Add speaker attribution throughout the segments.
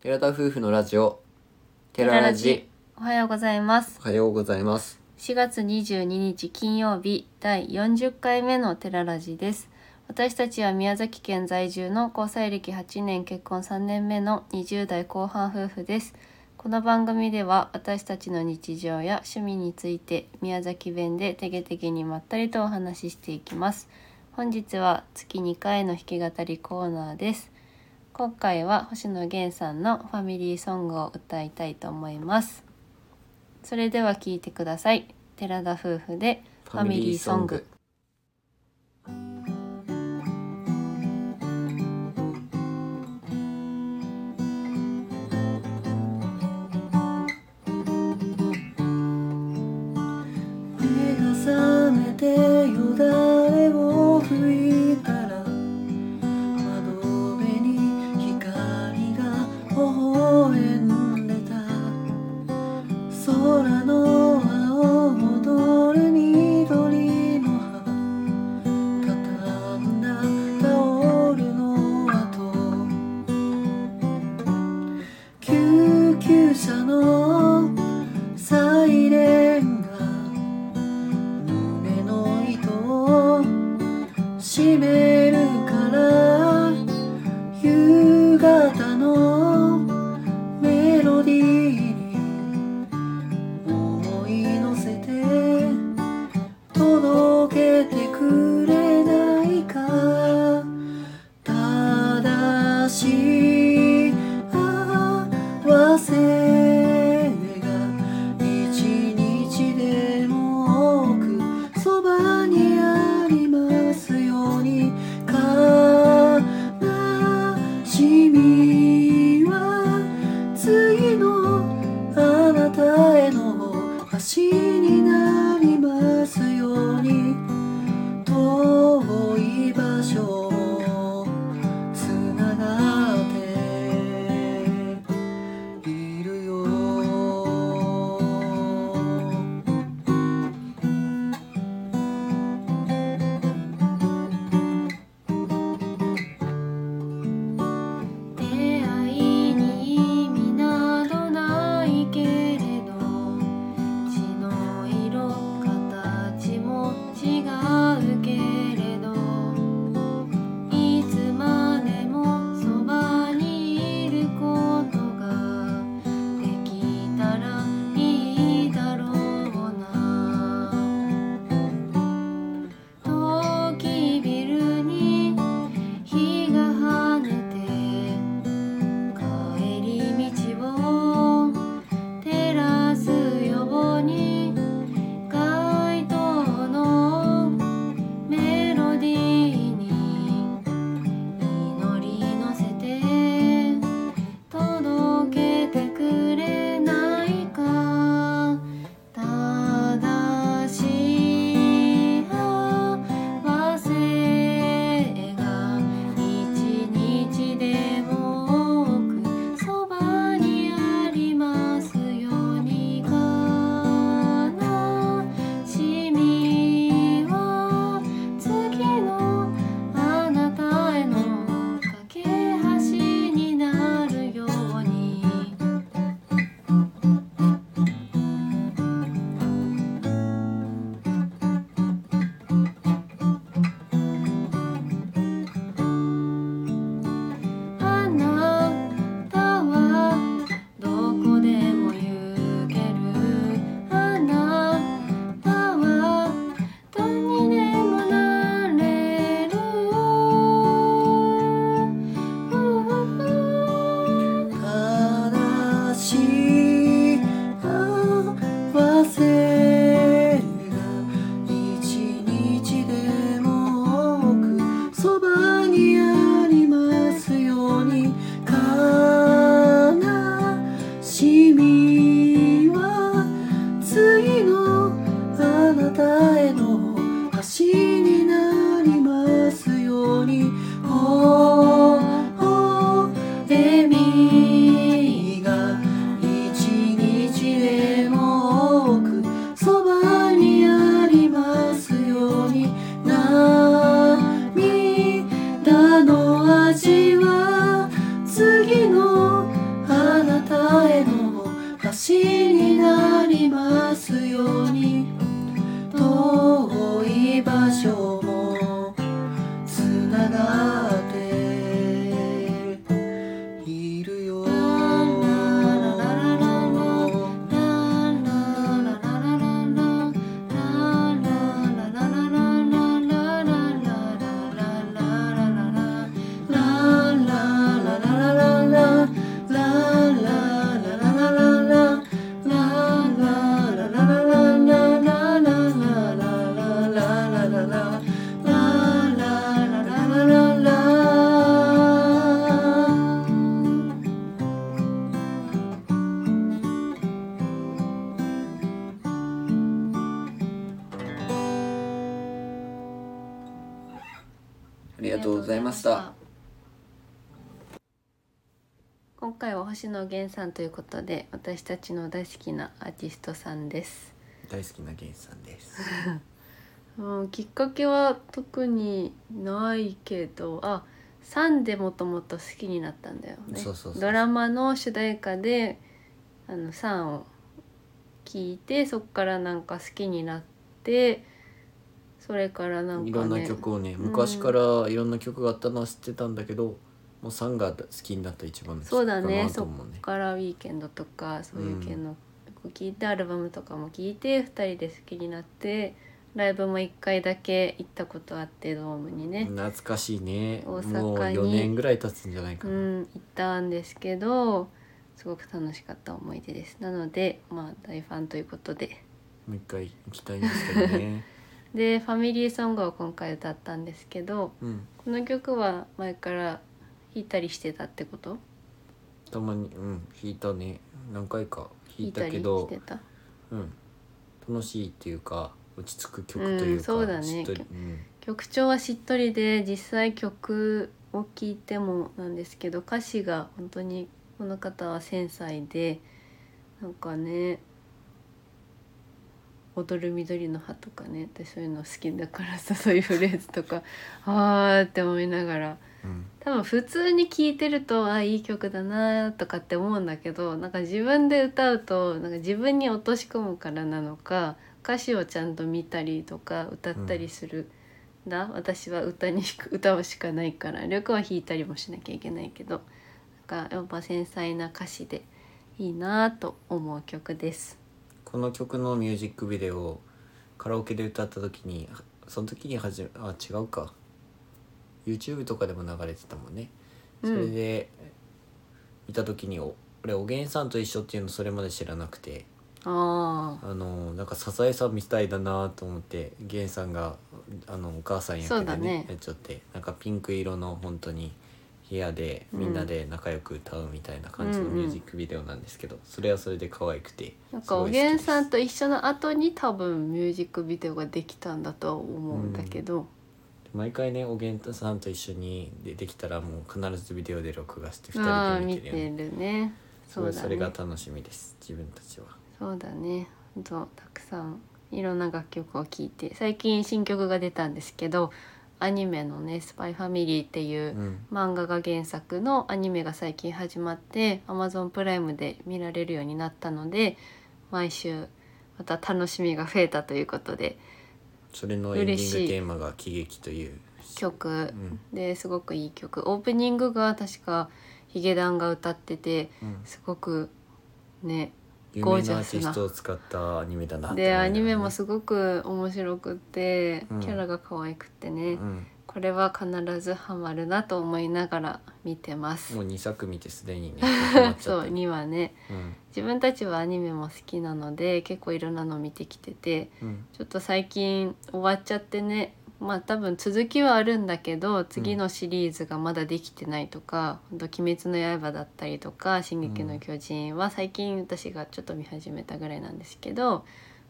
Speaker 1: 寺田夫婦のラジオ寺ラジ。
Speaker 2: おはようございます。
Speaker 1: おはようございます。
Speaker 2: 4月22日金曜日第40回目の寺ラジです。私たちは宮崎県在住の交際歴8年結婚3年目の20代後半夫婦です。この番組では私たちの日常や趣味について宮崎弁でてげてげにまったりとお話ししていきます。本日は月2回の弾き語りコーナーです今回は星野源さんのファミリーソングを歌いたいと思います。それでは聴いてください。寺田夫婦でファミリーソング。así. 野源さんということで私たちの大好きなアーティストさんです。
Speaker 1: 大好きな源さんです。
Speaker 2: うん、きっかけは特にないけどあサンでもともと好きになったんだよね。
Speaker 1: そうそうそう
Speaker 2: ドラマの主題歌であのサンを聞いてそっからなんか好きになってそれからなんか、ね、
Speaker 1: いろんな曲をね、
Speaker 2: ん。
Speaker 1: 昔からいろんな曲があったのは知ってたんだけど、もうサンが好きになった一番
Speaker 2: そうだ
Speaker 1: かけか
Speaker 2: ねそっ。からウィーケンドとかそういう系の曲聴いて、アルバムとかも聴いて2人で好きになってライブも1回だけ行ったことあってドームにね、
Speaker 1: 懐かしいね。
Speaker 2: 大阪に
Speaker 1: もう4年ぐらい経つんじゃないかな。
Speaker 2: うん、行ったんですけどすごく楽しかった思い出ですなのでまあ大ファンということで
Speaker 1: もう一回行きたいんですけどね。
Speaker 2: でファミリーソングを今回歌ったんですけど
Speaker 1: うん。
Speaker 2: この曲は前から弾いたりしてたってこと？
Speaker 1: たまにうん弾いたね。何回か弾いた
Speaker 2: り
Speaker 1: けど
Speaker 2: して、た？
Speaker 1: うん。楽しいっていうか落ち着く曲というか、
Speaker 2: うんそうだね
Speaker 1: しっとりうん。
Speaker 2: 曲調はしっとりで実際曲を聴いてもなんですけど歌詞が本当にこの方は繊細でなんかね「踊る緑の葉」とかね私そういうの好きだからさそういうフレーズとかあーって思いながら
Speaker 1: うん。
Speaker 2: 多分普通に聴いてるとあいい曲だなとかって思うんだけどなんか自分で歌うとなんか自分に落とし込むからなのか歌詞をちゃんと見たりとか歌ったりする、だ私は歌に 歌うしかないから力は弾いたりもしなきゃいけないけどなんかやっぱ繊細な歌詞でいいなと思う曲です。
Speaker 1: この曲のミュージックビデオカラオケで歌った時にその時に始めあ違うか YouTube とかでも流れてたもんね。それで見た時にお俺おげんさんと一緒っていうのそれまで知らなくて。
Speaker 2: あ
Speaker 1: あのなんかサザエさんみたいだなと思ってげんさんがあのお母さん役でね
Speaker 2: ね。
Speaker 1: やっちゃってなんかピンク色の本当に部屋でみんなで仲良く歌うみたいな感じの
Speaker 2: うんうん。
Speaker 1: ミュージックビデオなんですけど、それはそれで可愛くて
Speaker 2: なんかおげんさんと一緒の後に多分ミュージックビデオができたんだとは思うんだけど、
Speaker 1: 毎回ねおげんさんと一緒にでできたらもう必ずビデオで録画して2
Speaker 2: ああ見
Speaker 1: 人で見てるよね。
Speaker 2: てるね。
Speaker 1: すごい
Speaker 2: だね。
Speaker 1: それが楽しみです自分たちは。
Speaker 2: そうだね。ほんとたくさんいろんな楽曲を聴いて。最近新曲が出たんですけどアニメのね「スパイファミリー」っていううん。漫画が原作のアニメが最近始まって Amazon プライムで見られるようになったので毎週また楽しみが増えたということで
Speaker 1: それのエンディングテーマが「喜劇」という。
Speaker 2: 曲。
Speaker 1: うん。
Speaker 2: ですごくいい曲。オープニングが確かヒゲダンが歌ってて
Speaker 1: うん。
Speaker 2: すごくね
Speaker 1: 有
Speaker 2: ゴー
Speaker 1: 名なアーティ
Speaker 2: ジャスな。
Speaker 1: を使ったアニメだなって思い
Speaker 2: でアニメもすごく面白くって、
Speaker 1: うん。
Speaker 2: キャラが可愛くってね、
Speaker 1: うん
Speaker 2: これは必ずハマるなと思いながら見てます。
Speaker 1: もう2作見てすでにね
Speaker 2: そう
Speaker 1: ゃって
Speaker 2: 2話ね。
Speaker 1: うん。
Speaker 2: 自分たちはアニメも好きなので結構いろんなの見てきてて
Speaker 1: うん。
Speaker 2: ちょっと最近終わっちゃってね。まあ多分続きはあるんだけど次のシリーズがまだできてないとか「ほんと鬼滅の刃」だったりとか「進撃の巨人」は最近私がちょっと見始めたぐらいなんですけど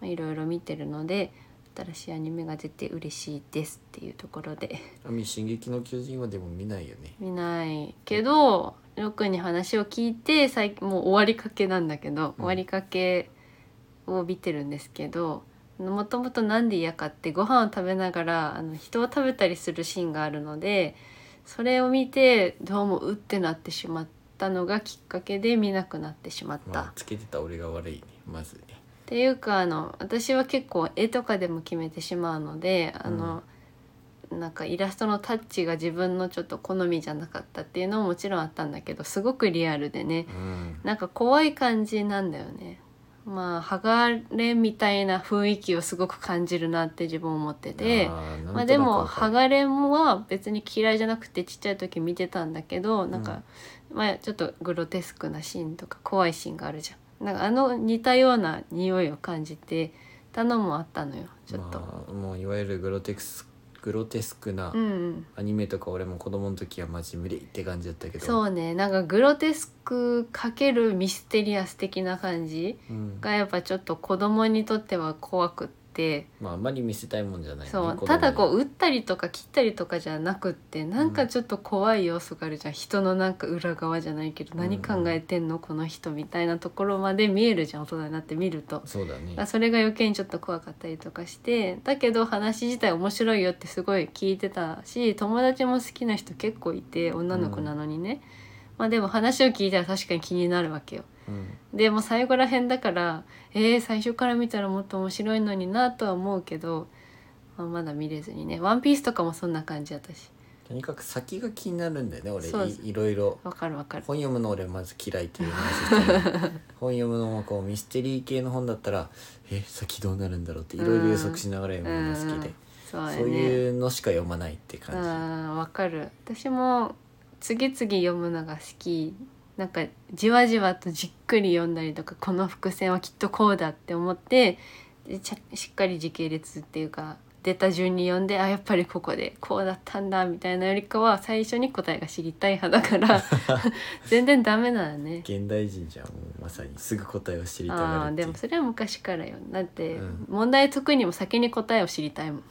Speaker 2: まあいろいろ見てるので新しいアニメが出て嬉しいですっていうところで。
Speaker 1: あみ進撃の巨人はでも見ないよね。
Speaker 2: 見ないけどりょうくんに話を聞いて最近もう終わりかけなんだけど、終わりかけを見てるんですけどもともとなんで嫌かってご飯を食べながらあの人を食べたりするシーンがあるのでそれを見てどうもうってなってしまったったのがきっかけで見なくなってしまった、
Speaker 1: まあつけてた俺が悪いねまずね
Speaker 2: っていうかあの私は結構絵とかでも決めてしまうのであの、なんかイラストのタッチが自分のちょっと好みじゃなかったっていうのももちろんあったんだけどすごくリアルでね
Speaker 1: うん
Speaker 2: なんか怖い感じなんだよね。まあ剥がれみたいな雰囲気をすごく感じるなって自分思ってて。まあでも剥がれもは別に嫌いじゃなくてちっちゃい時見てたんだけどなんか、まあちょっとグロテスクなシーンとか怖いシーンがあるじゃんなんかあの似たような匂いを感じてたのもあったのよちょっと、
Speaker 1: まあ、もういわゆるグロテクスグロテスクなアニメとか俺も子供の時はマジ無理って感じだったけど。
Speaker 2: そうねなんかグロテスクかけるミステリアス的な感じ
Speaker 1: うん。
Speaker 2: がやっぱちょっと子供にとっては怖くって
Speaker 1: まああんまり見せたいもんじゃないね。
Speaker 2: そう。ただこう打ったりとか切ったりとかじゃなくってなんかちょっと怖い要素があるじゃん、人のなんか裏側じゃないけど何考えてんのこの人みたいなところまで見えるじゃん大人になって見ると。
Speaker 1: そうだね。
Speaker 2: あそれが余計にちょっと怖かったりとかしてだけど話自体面白いよってすごい聞いてたし友達も好きな人結構いて女の子なのにね、まあでも話を聞いたら確かに気になるわけよ。
Speaker 1: うん。
Speaker 2: でも最後らへんだからえー、最初から見たらもっと面白いのになとは思うけど、まあ、まだ見れずにね「ワンピースとかもそんな感じだったし。
Speaker 1: とにかく先が気になるんだよね俺。
Speaker 2: そう
Speaker 1: いいろいろ。
Speaker 2: わかるわかる。
Speaker 1: 本読むの俺まず嫌いっていう話したの。本読むのもこうミステリー系の本だったらえ先どうなるんだろうっていろいろ予測しながら読むのが好きで、
Speaker 2: そうや
Speaker 1: そう
Speaker 2: ね
Speaker 1: いうのしか読まないって
Speaker 2: う
Speaker 1: 感
Speaker 2: んわかる。私も次々読むのが好きなんかじわじわとじっくり読んだりとかこの伏線はきっとこうだって思ってしっかり時系列っていうか出た順に読んであやっぱりここでこうだったんだみたいなよりかは最初に答えが知りたい派だから 全然ダメなのね。
Speaker 1: じ現代人じゃんもうまさにすぐ答えを知りたいう。
Speaker 2: あでもそれは昔からよ。だって、
Speaker 1: うん。
Speaker 2: 問題解くにも先に答えを知りたいもん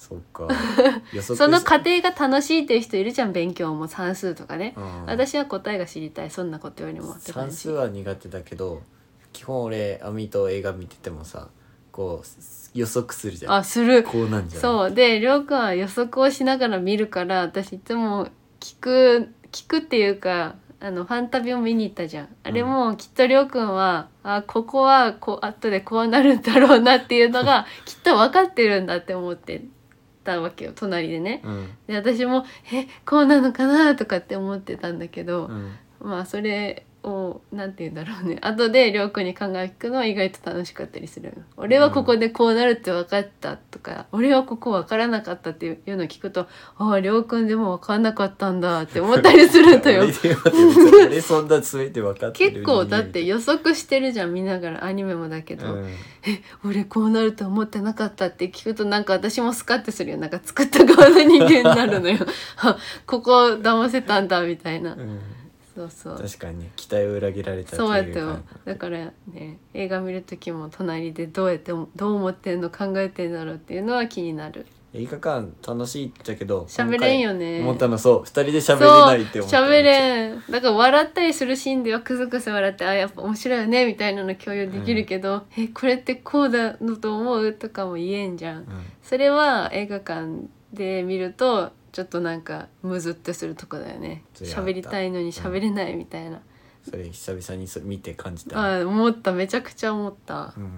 Speaker 1: そうか。
Speaker 2: その過程が楽しいっていう人いるじゃん勉強も算数とかね、
Speaker 1: うん。
Speaker 2: 私は答えが知りたいそんなことよりも
Speaker 1: 算数は苦手だけど基本俺アミと映画見ててもさこう予測するじゃん。
Speaker 2: あする。
Speaker 1: こうなんじゃ
Speaker 2: そう。でりょうくんは予測をしながら見るから私いつも聞く聞くっていうかあのファンタビを見に行ったじゃん。あれもきっとりょうくんは、あここはこう後でこうなるんだろうなっていうのが きっと分かってるんだって思ってたわけよ隣でね。
Speaker 1: うん。
Speaker 2: で私もえこうなのかな？とかって思ってたんだけど、
Speaker 1: うん。
Speaker 2: まあそれをなんて言うんだろうね。後でりょうくんに考え聞くのは意外と楽しかったりするよ俺はここでこうなるって分かったとか、俺はここ分からなかったっていうのを聞くとあありょうくんでも分かんなかったんだって思ったりする
Speaker 1: んな全て分かってる
Speaker 2: 結構だって予測してるじゃん見ながら。アニメもだけど、
Speaker 1: うん。
Speaker 2: え俺こうなると思ってなかったって聞くとなんか私もスカッてするよ。なんか作った側の人間になるのよ。あ ここ騙せたんだみたいな、
Speaker 1: うん
Speaker 2: そうそう。
Speaker 1: 確かにね期待を裏切られた
Speaker 2: そうやったよ
Speaker 1: 感
Speaker 2: だからね映画見る時も隣でどうやってどう思ってんの考えてんだろうっていうのは気になる。
Speaker 1: 映画館楽しいっちゃけど
Speaker 2: 喋れんよね。
Speaker 1: 思ったのそう。二人で喋れないって思った
Speaker 2: 喋れん。だから笑ったりするシーンではクスクス笑ってあやっぱ面白いよねみたいなの共有できるけど、えこれってこうだのと思うとかも言えんじゃん。
Speaker 1: うん。
Speaker 2: それは映画館で見るとちょっとなんかムズってするとこだよね。喋りたいのに喋れないみたいな、
Speaker 1: それ久々にそ見て感じた。
Speaker 2: あ思った。めちゃくちゃ思った、
Speaker 1: うん。
Speaker 2: っ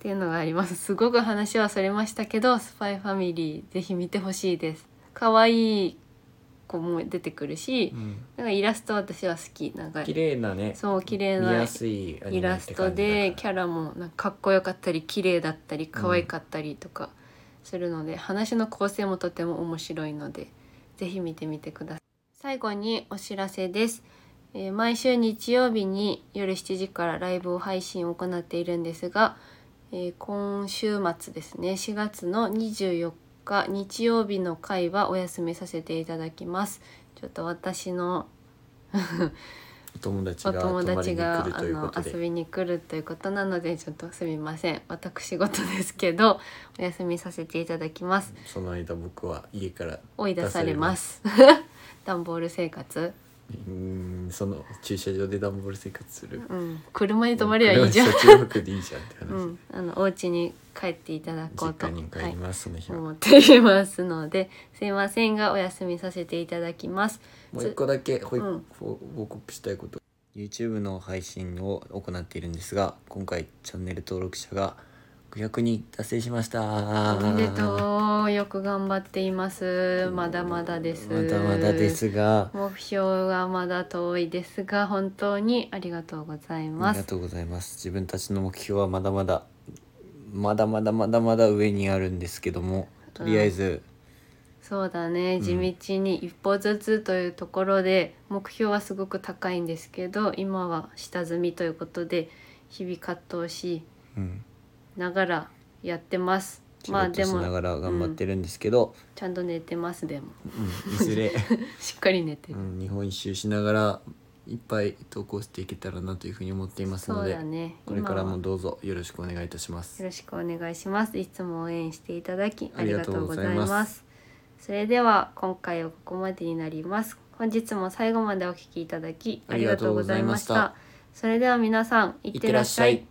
Speaker 2: ていうのがあります。すごく話はそれましたけど「スパイファミリー」ぜひ見てほしいです。可愛い子も出てくるし、
Speaker 1: うん。
Speaker 2: なんかイラスト私は好き。なんか
Speaker 1: 綺麗なね
Speaker 2: そう綺麗なイラストでキャラもなんかかっこよかったり綺麗だったり可愛かったりとかするので、話の構成もとても面白いのでぜひ見てみてください。最後にお知らせです、えー毎週日曜日に夜7時からライブを配信を行っているんですが、えー今週末ですね4月の24日日曜日の回はお休みさせていただきます。ちょっと私の
Speaker 1: お友達
Speaker 2: お
Speaker 1: が泊
Speaker 2: 友達が遊びに来るということなのでちょっとすみません。私事ですけどお休みさせていただきます。
Speaker 1: その間僕は家から
Speaker 2: 追い出されます。段ボール生活
Speaker 1: うーんその駐車場で段ボール生活する。
Speaker 2: うん、車に泊まりゃいいじゃん。
Speaker 1: 車中泊でいいじゃんって話、
Speaker 2: うん、あのお家に帰っていただこうと
Speaker 1: 実家に帰ります、その日は。
Speaker 2: 思っていますのですいませんがお休みさせていただきます。
Speaker 1: もう一個だけほい
Speaker 2: うん。
Speaker 1: ほ報告したいこと。YouTube の配信を行っているんですが今回チャンネル登録者が500人達成しました。
Speaker 2: おめでとうよく頑張っています。まだまだです。
Speaker 1: まだまだですが。
Speaker 2: 目標がまだ遠いですが本当にありがとうござい
Speaker 1: あ
Speaker 2: ます。
Speaker 1: りがとうございます。自分たちの目標はまだまだまだまだまだまだ上にあるんですけどもとりあえず、
Speaker 2: そうだね。
Speaker 1: ん。
Speaker 2: 地道に一歩ずつというところで目標はすごく高いんですけど今は下積みということで日々葛藤し
Speaker 1: うん、
Speaker 2: ながらやってます
Speaker 1: 仕事しながら頑張ってるんですけど、
Speaker 2: ちゃんと寝てますでも。
Speaker 1: うんいずれ、
Speaker 2: しっかり寝て。る、
Speaker 1: うん、日本一周しながらいっぱい投稿していけたらなというふうに思っています
Speaker 2: そう
Speaker 1: ので、
Speaker 2: だね。
Speaker 1: これからもどうぞよろしくお願いいたします。
Speaker 2: よろしくお願いします。いつも応援していただきあ
Speaker 1: あり
Speaker 2: りが
Speaker 1: がとうござ
Speaker 2: いま
Speaker 1: す。す
Speaker 2: それでは今回はここまでになります。本日も最後までお聞きいただきありがとうございました。それでは皆さん
Speaker 1: いってらっしゃい